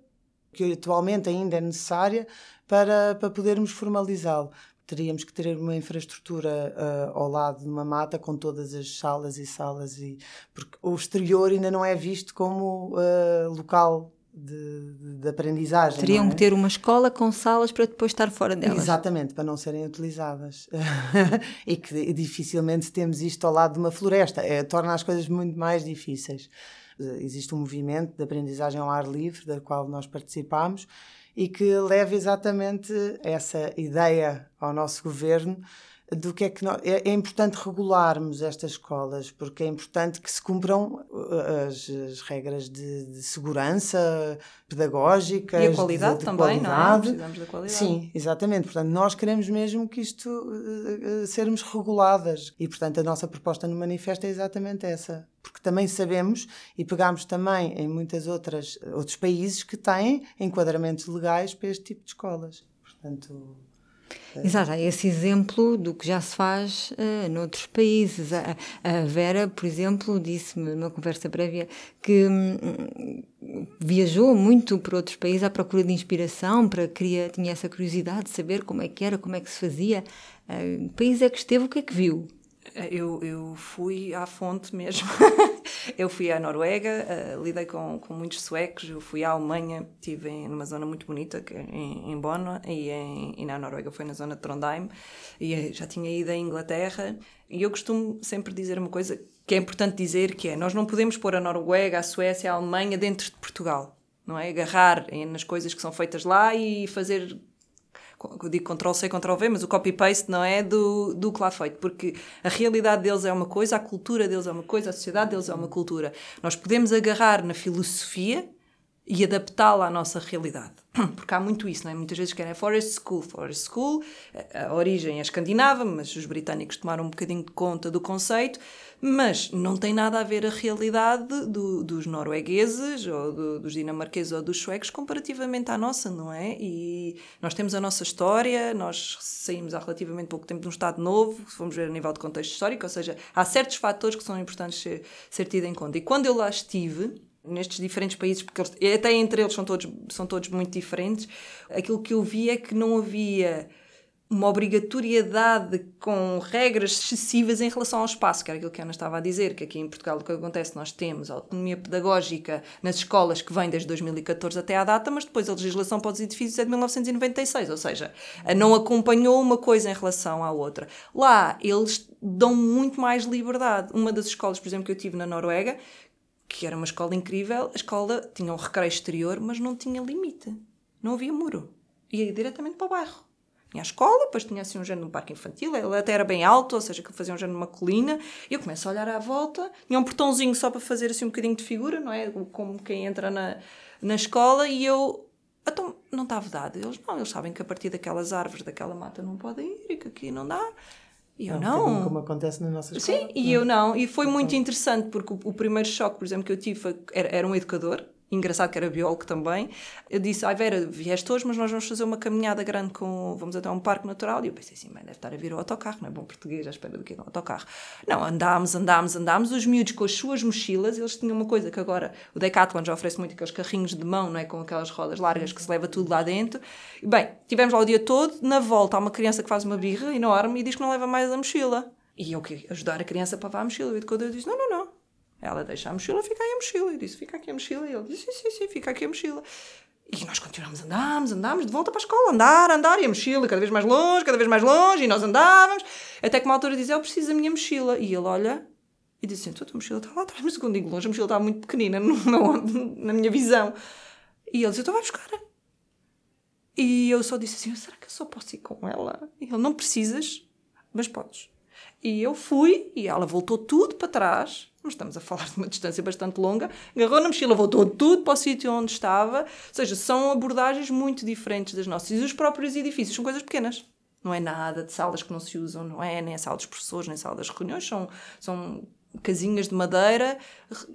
que atualmente ainda é necessária para, para podermos formalizá-lo. Teríamos que ter uma infraestrutura uh, ao lado de uma mata com todas as salas e salas, e, porque o exterior ainda não é visto como uh, local de, de, de, aprendizagem. Teriam é? que ter uma escola com salas para depois estar fora delas. Exatamente, para não serem utilizadas. e que dificilmente temos isto ao lado de uma floresta. É, torna as coisas muito mais difíceis. Eh, existe um movimento de aprendizagem ao ar livre, da qual nós participamos, e que leva exatamente essa ideia ao nosso governo do que é que nós, é, é, importante regularmos estas escolas porque é importante que se cumpram uh, as, as regras de, de, segurança pedagógica e a qualidade de, de também qualidade. não é? precisamos da qualidade. Sim exatamente. Portanto nós queremos mesmo que isto uh, uh, sermos reguladas. E portanto a nossa proposta no manifesto é exatamente essa. Porque também sabemos e pegamos também em muitas outras outros países que têm enquadramentos legais para este tipo de escolas. Portanto Exato, há esse exemplo do que já se faz uh, noutros países. A, a Vera, por exemplo, disse-me numa conversa prévia que hum, viajou muito por outros países à procura de inspiração, para queria, tinha essa curiosidade de saber como é que era, como é que se fazia. Uh, país é que esteve, o que é que viu? Eu, eu fui à fonte mesmo. eu fui à Noruega, uh, lidei com, com muitos suecos, eu fui à Alemanha, estive em, numa zona muito bonita, que é em, em Bonn, e, em, e na Noruega foi na zona de Trondheim, e eh, já tinha ido à Inglaterra. E eu costumo sempre dizer uma coisa que é importante dizer, que é, nós não podemos pôr a Noruega, a Suécia, a Alemanha dentro de Portugal. Não é? Agarrar nas coisas que são feitas lá e fazer eu digo Ctrl-C, Ctrl-V, mas o copy-paste não é do, do que lá feito, porque a realidade deles é uma coisa, a cultura deles é uma coisa, a sociedade deles é uma cultura. Nós podemos agarrar na filosofia e adaptá-la à nossa realidade. Porque há muito isso, não é? Muitas vezes querem Forest School. Forest School, a origem é escandinava, mas os britânicos tomaram um bocadinho de conta do conceito, mas não tem nada a ver a realidade do, dos noruegueses, ou do, dos dinamarqueses ou dos suecos comparativamente à nossa, não é? E nós temos a nossa história, nós saímos há relativamente pouco tempo de um Estado novo, vamos ver a nível de contexto histórico, ou seja, há certos fatores que são importantes ser, ser tidos em conta. E quando eu lá estive, nestes diferentes países, porque eles, até entre eles são todos, são todos muito diferentes, aquilo que eu vi é que não havia uma obrigatoriedade com regras excessivas em relação ao espaço, que era aquilo que a Ana estava a dizer, que aqui em Portugal o que acontece, nós temos autonomia pedagógica nas escolas que vem desde 2014 até à data, mas depois a legislação para os edifícios é de 1996, ou seja, não acompanhou uma coisa em relação à outra. Lá, eles dão muito mais liberdade. Uma das escolas, por exemplo, que eu tive na Noruega, que era uma escola incrível, a escola tinha um recreio exterior, mas não tinha limite. Não havia muro. Ia diretamente para o bairro. Tinha a escola, depois tinha assim um género de um parque infantil, ele até era bem alto, ou seja, que fazia um género de uma colina, e eu começo a olhar à volta, tinha um portãozinho só para fazer assim um bocadinho de figura, não é? Como quem entra na, na escola, e eu, então, não está vedado. Eles não, eles sabem que a partir daquelas árvores, daquela mata não podem ir, e que aqui não dá. E eu é um não. Como acontece na nossa escola. Sim, e eu não. E foi muito interessante, porque o, o, primeiro choque, por exemplo, que eu tive foi, era, era um educador, engraçado que era biólogo também, eu disse, ai Vera, vieste hoje, mas nós vamos fazer uma caminhada grande com, vamos até um parque natural, e eu pensei assim, bem, deve estar a vir o autocarro, não é bom português, à espera do que é um autocarro. Não, andámos, andámos, andámos, os miúdos com as suas mochilas, eles tinham uma coisa que agora, o Decathlon já oferece muito aqueles carrinhos de mão, não é, com aquelas rodas largas que se leva tudo lá dentro. E, bem, tivemos lá o dia todo, na volta há uma criança que faz uma birra enorme e diz que não leva mais a mochila. E eu que ajudar a criança para levar a mochila, o educador disse, não, não, não, ela deixa a mochila, fica aí a mochila. Eu disse, fica aqui a mochila. E ele disse, sim, sim, sim, fica aqui a mochila. E nós continuamos, andámos, andámos, de volta para a escola, andar, andar, e a mochila cada vez mais longe, cada vez mais longe, e nós andávamos, até que uma altura diz, eu preciso da minha mochila. E ele olha e diz assim, a tua mochila está lá atrás, mas segundo digo longe, a mochila está muito pequenina no, no, na minha visão. E ele diz, então vai buscar. E eu só disse assim, será que eu só posso ir com ela? E ele, não precisas, mas podes. E eu fui, e ela voltou tudo para trás, mas estamos a falar de uma distância bastante longa, agarrou na mochila, voltou tudo para o sítio onde estava. Ou seja, são abordagens muito diferentes das nossas. E os próprios edifícios são coisas pequenas. Não é nada de salas que não se usam, não é nem a sala dos professores, nem a sala das reuniões, são, são casinhas de madeira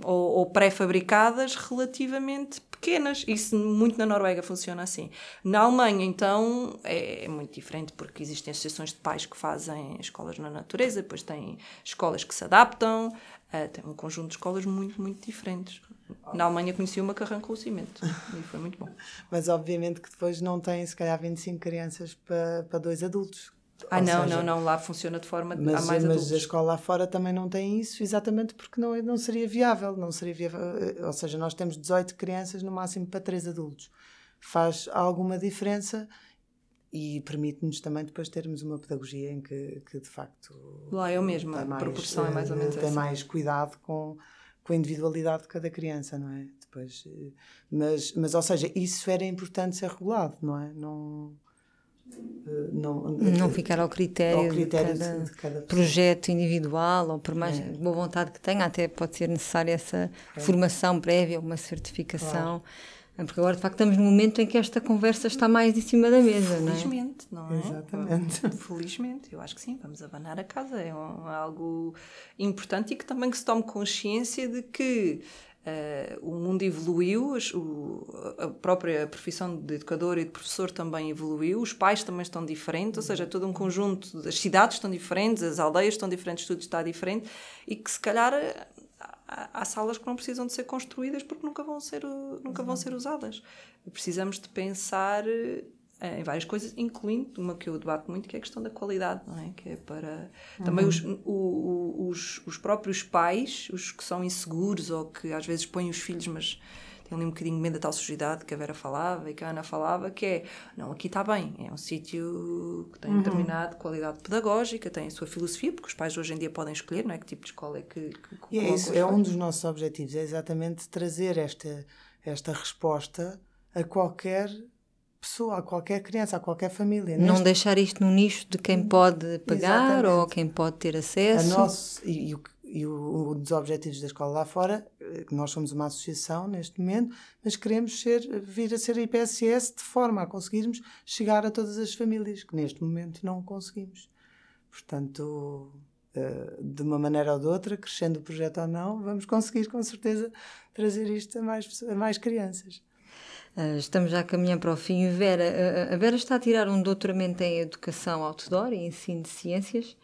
ou, ou pré-fabricadas relativamente pequenas. Isso muito na Noruega funciona assim. Na Alemanha, então, é, é, muito diferente porque existem associações de pais que fazem escolas na natureza, depois tem escolas que se adaptam, Uh, tem um conjunto de escolas muito, muito diferentes. Na Alemanha conheci uma que arrancou o cimento e foi muito bom. Mas obviamente que depois não tem, se calhar, 25 crianças para, para dois adultos. Ah, Ou não, seja, não, não, lá funciona de forma mas, a mais mas adultos. Mas a escola lá fora também não tem isso, exatamente porque não, não seria viável, não seria viável. Eh, ou seja, nós temos 18 crianças no máximo para três adultos. Faz alguma diferença e permite-nos também depois termos uma pedagogia em que, que de facto lá é o mesmo a proporção é mais ou menos tem mais cuidado com, com a individualidade de cada criança não é? Depois eh, mas mas ou seja isso era importante ser regulado não é? Não eh, não, não ficar ao critério, ao critério de, cada de, de, cada projeto individual ou por mais é. boa vontade que tenha até pode ser necessária essa é. formação prévia uma certificação. Claro. é porque agora, de facto, estamos num momento em que esta conversa está mais em cima da mesa, Felizmente, não é? Não é? Exatamente. Felizmente, eu acho que sim, vamos abanar a casa. É um, algo importante e que também que se tome consciência de que Uh, o mundo evoluiu, o, a própria profissão de educador e de professor também evoluiu, os pais também estão diferentes, ou seja, todo um conjunto, as cidades estão diferentes, as aldeias estão diferentes, tudo está diferente e que se calhar há, salas que não precisam de ser construídas porque nunca vão ser, nunca vão ser usadas. Precisamos de pensar eh, em várias coisas, incluindo uma que eu debato muito, que é a questão da qualidade, não é? Que é para uhum. também os, o, os, os próprios pais, os que são inseguros ou que às vezes põem os filhos, mas tem ali um bocadinho de medo da tal sujidade que a Vera falava e que a Ana falava, que é, não, aqui está bem, é um sítio que tem uhum. determinada qualidade pedagógica, tem a sua filosofia, porque os pais hoje em dia podem escolher, não é? Que tipo de escola é que... que, que e é isso, é um dos nossos objetivos, é exatamente trazer esta, esta resposta a qualquer pessoa, a qualquer criança, a qualquer família. Não Neste... deixar isto no nicho de quem pode pagar Exatamente. ou quem pode ter acesso. A nosso, e, e, o, e um dos objetivos da escola lá fora, eh, nós somos uma associação neste momento, mas queremos ser, vir a ser a IPSS de forma a conseguirmos chegar a todas as famílias, que neste momento não conseguimos. Portanto, eh, de uma maneira ou de outra, crescendo o projeto ou não, vamos conseguir com certeza trazer isto a mais, a mais crianças. Uh, estamos já a caminhar para o fim. Vera, a Vera está a tirar um doutoramento em Educação Outdoor e Ensino de Ciências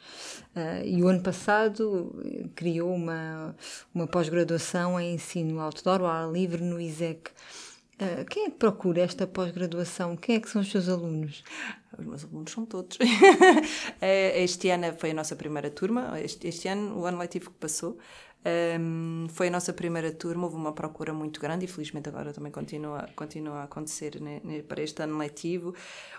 e o ano passado criou uma, uma pós-graduação em Ensino Outdoor, ao ar livre, no ISEC. Uh, quem é que procura esta pós-graduação? Quem é que são os seus alunos? Os meus alunos são todos. este ano foi a nossa primeira turma. Este, este ano, o ano letivo que passou, um, foi a nossa primeira turma, houve uma procura muito grande e felizmente agora também continua, continua a acontecer né, para este ano letivo.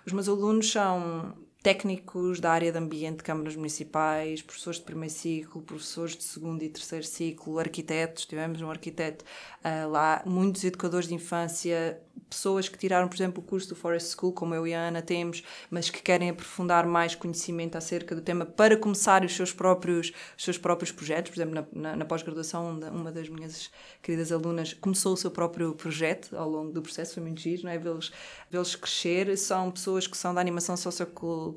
Os meus alunos são técnicos da área de ambiente de câmaras municipais, professores de primeiro ciclo, professores de segundo e terceiro ciclo, arquitetos, tivemos um arquiteto uh, lá, muitos educadores de infância, pessoas que tiraram, por exemplo, o curso do Forest School, como eu e a Ana temos, mas que querem aprofundar mais conhecimento acerca do tema para começar os seus próprios, os seus próprios projetos. Por exemplo, na, na, na pós-graduação, uma das minhas queridas alunas começou o seu próprio projeto ao longo do processo, foi muito giro, não é? Vê-los vê crescer. São pessoas que são da animação sociocultural,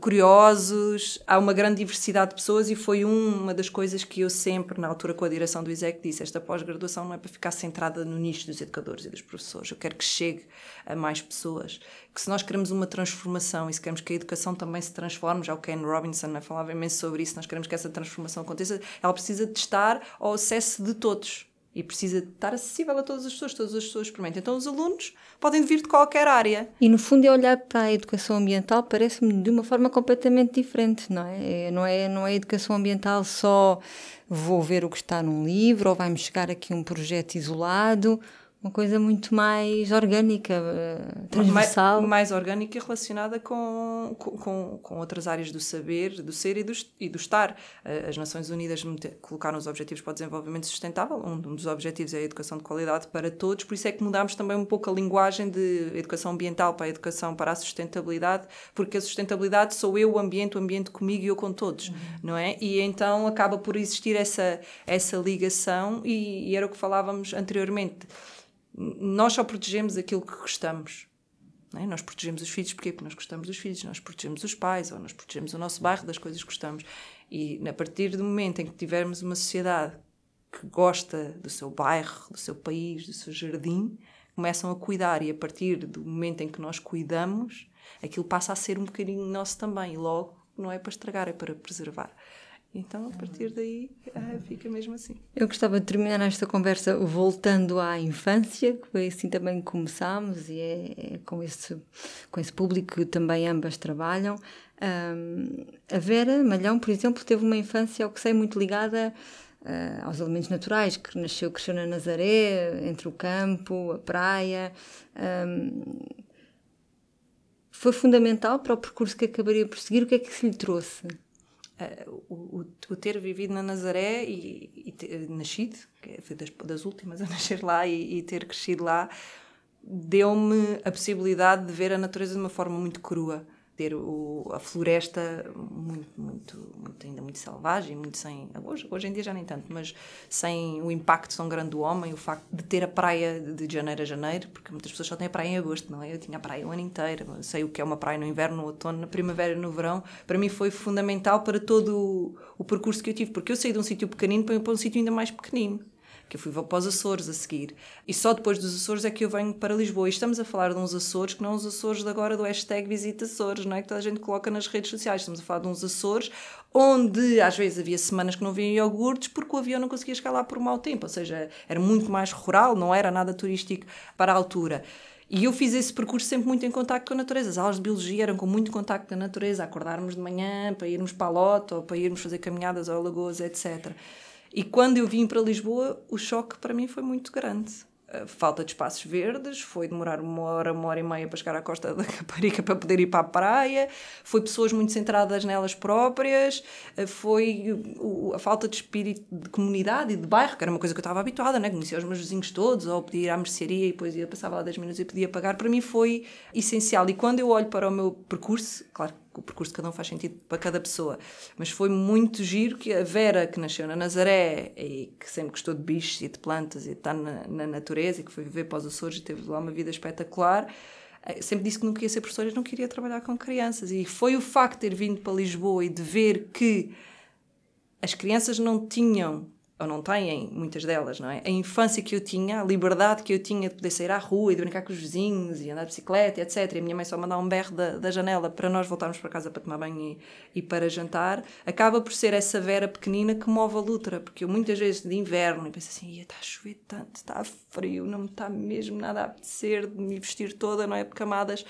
curiosos, há uma grande diversidade de pessoas e foi uma das coisas que eu sempre, na altura com a direção do ISEC, disse: esta pós-graduação não é para ficar centrada no nicho dos educadores e dos professores, eu quero que chegue a mais pessoas. Que se nós queremos uma transformação e se queremos que a educação também se transforme, já o Ken Robinson né, falava imenso sobre isso, nós queremos que essa transformação aconteça, ela precisa de estar ao acesso de todos e precisa estar acessível a todas as pessoas, todas as pessoas experimentam. Então os alunos podem vir de qualquer área. E no fundo é olhar para a educação ambiental parece-me de uma forma completamente diferente, não é? é? Não é, não é educação ambiental só vou ver o que está num livro ou vai-me chegar aqui um projeto isolado uma coisa muito mais orgânica, eh, transversal. Mais, mais orgânica e relacionada com, com, com outras áreas do saber, do ser e do, e do estar. Eh, as Nações Unidas colocaram os Objetivos para o Desenvolvimento Sustentável, um dos objetivos é a educação de qualidade para todos, por isso é que mudámos também um pouco a linguagem de educação ambiental para a educação para a sustentabilidade, porque a sustentabilidade sou eu, o ambiente, o ambiente comigo e eu com todos, uhum. não é? E então acaba por existir essa, essa ligação e, e era o que falávamos anteriormente nós só protegemos aquilo que gostamos. É? Nós protegemos os filhos porque? porque nós gostamos dos filhos, nós protegemos os pais ou nós protegemos o nosso bairro das coisas que gostamos. E a partir do momento em que tivermos uma sociedade que gosta do seu bairro, do seu país, do seu jardim, começam a cuidar e a partir do momento em que nós cuidamos, aquilo passa a ser um bocadinho nosso também. E logo não é para estragar, é para preservar. Então, a partir daí, ah, fica mesmo assim. Eu gostava de terminar esta conversa voltando à infância, que foi assim também que começámos, e é, é com, esse, com esse público que também ambas trabalham. Um, a Vera Malhão, por exemplo, teve uma infância, ao que sei, muito ligada uh, aos elementos naturais, que nasceu, cresceu na Nazaré, entre o campo, a praia. Um, foi fundamental para o percurso que acabaria por seguir. O que é que se lhe trouxe? Uh, o, o, ter vivido na Nazaré e, e ter nascido, foi das, das últimas a nascer lá e, e ter crescido lá, deu-me a possibilidade de ver a natureza de uma forma muito crua ter o, a floresta muito, muito, muito, ainda muito selvagem, muito sem. Hoje, hoje em dia já nem tanto, mas sem o impacto tão grande do homem, o facto de ter a praia de janeiro a janeiro, porque muitas pessoas só têm a praia em agosto, não é? Eu tinha a praia o ano inteiro, sei o que é uma praia no inverno, no outono, na primavera e no verão. Para mim foi fundamental para todo o, o percurso que eu tive, porque eu saí de um sítio pequenino para, para um sítio ainda mais pequenino que eu fui para os Açores a seguir. E só depois dos Açores é que eu venho para Lisboa. E estamos a falar de uns Açores que não os Açores de agora do hashtag Visita Açores, não é? Que toda a gente coloca nas redes sociais. Estamos a falar de uns Açores onde às vezes havia semanas que não vinham iogurtes porque o avião não conseguia lá por mau tempo. Ou seja, era muito mais rural, não era nada turístico para a altura. E eu fiz esse percurso sempre muito em contacto com a natureza. As aulas de biologia eram com muito contacto com a natureza, acordarmos de manhã para irmos para a lota ou para irmos fazer caminhadas ou lagoas, etc. E quando eu vim para Lisboa, o choque para mim foi muito grande. A falta de espaços verdes, foi demorar uma hora, uma hora e meia para chegar à costa da Caparica para poder ir para a praia, foi pessoas muito centradas nelas próprias, foi a falta de espírito de comunidade e de bairro, que era uma coisa que eu estava habituada, né? conhecia os meus vizinhos todos, ou podia ir à mercearia e depois ia, passava lá 10 minutos e podia pagar, para mim foi essencial. E quando eu olho para o meu percurso, claro o percurso de cada um faz sentido para cada pessoa. Mas foi muito giro que a Vera, que nasceu na Nazaré e que sempre gostou de bichos e de plantas e de estar na, na natureza e que foi viver para os Açores e teve lá uma vida espetacular, eh, sempre disse que não queria ser professora e não queria trabalhar com crianças. E foi o facto de ter vindo para Lisboa e de ver que as crianças não tinham ou não têm, muitas delas, não é? A infância que eu tinha, a liberdade que eu tinha de poder sair à rua e de brincar com os vizinhos e andar de bicicleta, etc. E a minha mãe só mandar um berro da, da janela para nós voltarmos para casa para tomar banho e, e para jantar, acaba por ser essa Vera pequenina que move a luta, porque eu muitas vezes de inverno penso assim, está a chover tanto, está frio, não me está mesmo nada a apetecer de me vestir toda, não é? De camadas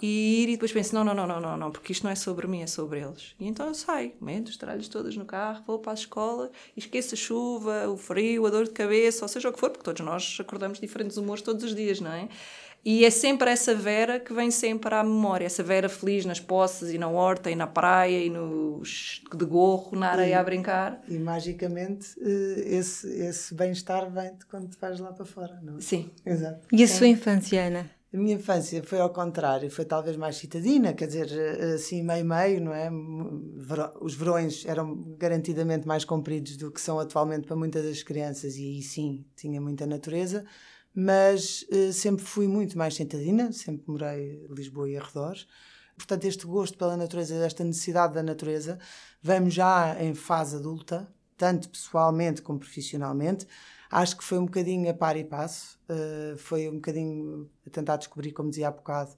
e ir e depois penso, não, não, não, não, não, não, porque isto não é sobre mim, é sobre eles. E então eu saio, meto os tralhos todos no carro, vou para a escola, esqueço a chuva, o frio, a dor de cabeça, ou seja o que for, porque todos nós acordamos diferentes humores todos os dias, não é? E é sempre essa Vera que vem sempre à memória, essa Vera feliz nas poças e na horta e na praia e nos de gorro, na areia e, a brincar. E magicamente eh, esse, esse bem-estar vem quando te vais lá para fora, não é? Sim. Exato. E a Sim. sua infância, Ana? A minha infância foi ao contrário, foi talvez mais citadina, quer dizer, eh, assim meio-meio, não é? Os verões eram garantidamente mais compridos do que são atualmente para muitas das crianças, e aí sim tinha muita natureza, mas eh, sempre fui muito mais citadina, sempre morei em Lisboa e arredores. Portanto, este gosto pela natureza, esta necessidade da natureza, vem já em fase adulta, tanto pessoalmente como profissionalmente. Acho que foi um bocadinho a par e passo, eh, foi um bocadinho a tentar descobrir, como dizia há bocado,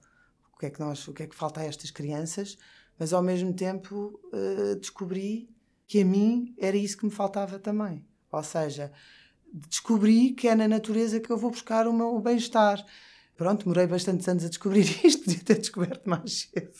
o que é que, nós, o que, é que falta a estas crianças, mas ao mesmo tempo eh, descobri que a mim era isso que me faltava também. Ou seja, descobri que é na natureza que eu vou buscar o meu bem-estar. Pronto, demorei bastantes anos a descobrir isto, podia ter descoberto mais cedo.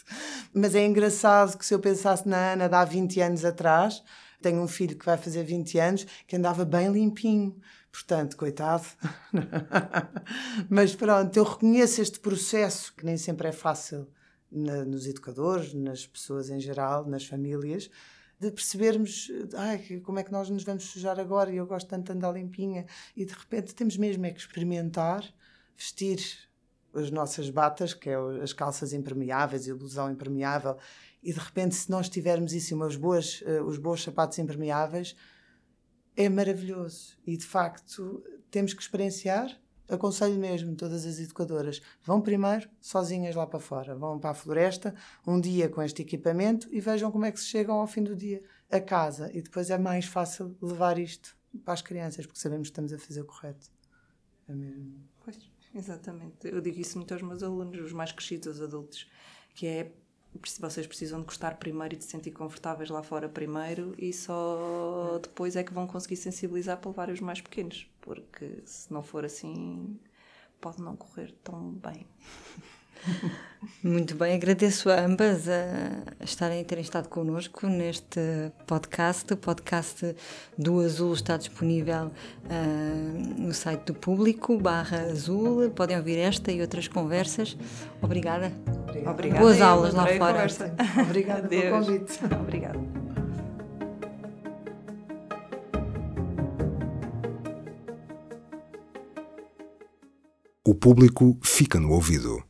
Mas é engraçado que se eu pensasse na Ana de há 20 anos atrás, tenho um filho que vai fazer 20 anos, que andava bem limpinho. Portanto, coitado. Mas pronto, eu reconheço este processo, que nem sempre é fácil na- nos educadores, nas pessoas em geral, nas famílias, de percebermos ai, como é que nós nos vamos sujar agora e eu gosto tanto de andar limpinha e de repente temos mesmo é que experimentar vestir as nossas batas, que é o- as calças impermeáveis e a blusão impermeável e de repente se nós tivermos isso umas boas, eh, os bons sapatos impermeáveis é maravilhoso. E de facto temos que experienciar. Aconselho mesmo todas as educadoras. Vão primeiro sozinhas lá para fora. Vão para a floresta um dia com este equipamento e vejam como é que se chegam ao fim do dia a casa. E depois é mais fácil levar isto para as crianças porque sabemos que estamos a fazer o correto. É mesmo. Pois, exatamente. Eu digo isso muito aos meus alunos, os mais crescidos, os adultos, que é vocês precisam de gostar primeiro e de se sentir confortáveis lá fora primeiro e só depois é que vão conseguir sensibilizar para levar os mais pequenos, porque se não for assim pode não correr tão bem. Muito bem, agradeço a ambas a estarem a terem estado connosco neste podcast. O podcast do Azul está disponível ah, no site do público, barra Azul. Podem ouvir esta e outras conversas. Obrigada. Obrigada. Boas eu, aulas lá fora. obrigada pelo convite Obrigada. O público fica no ouvido.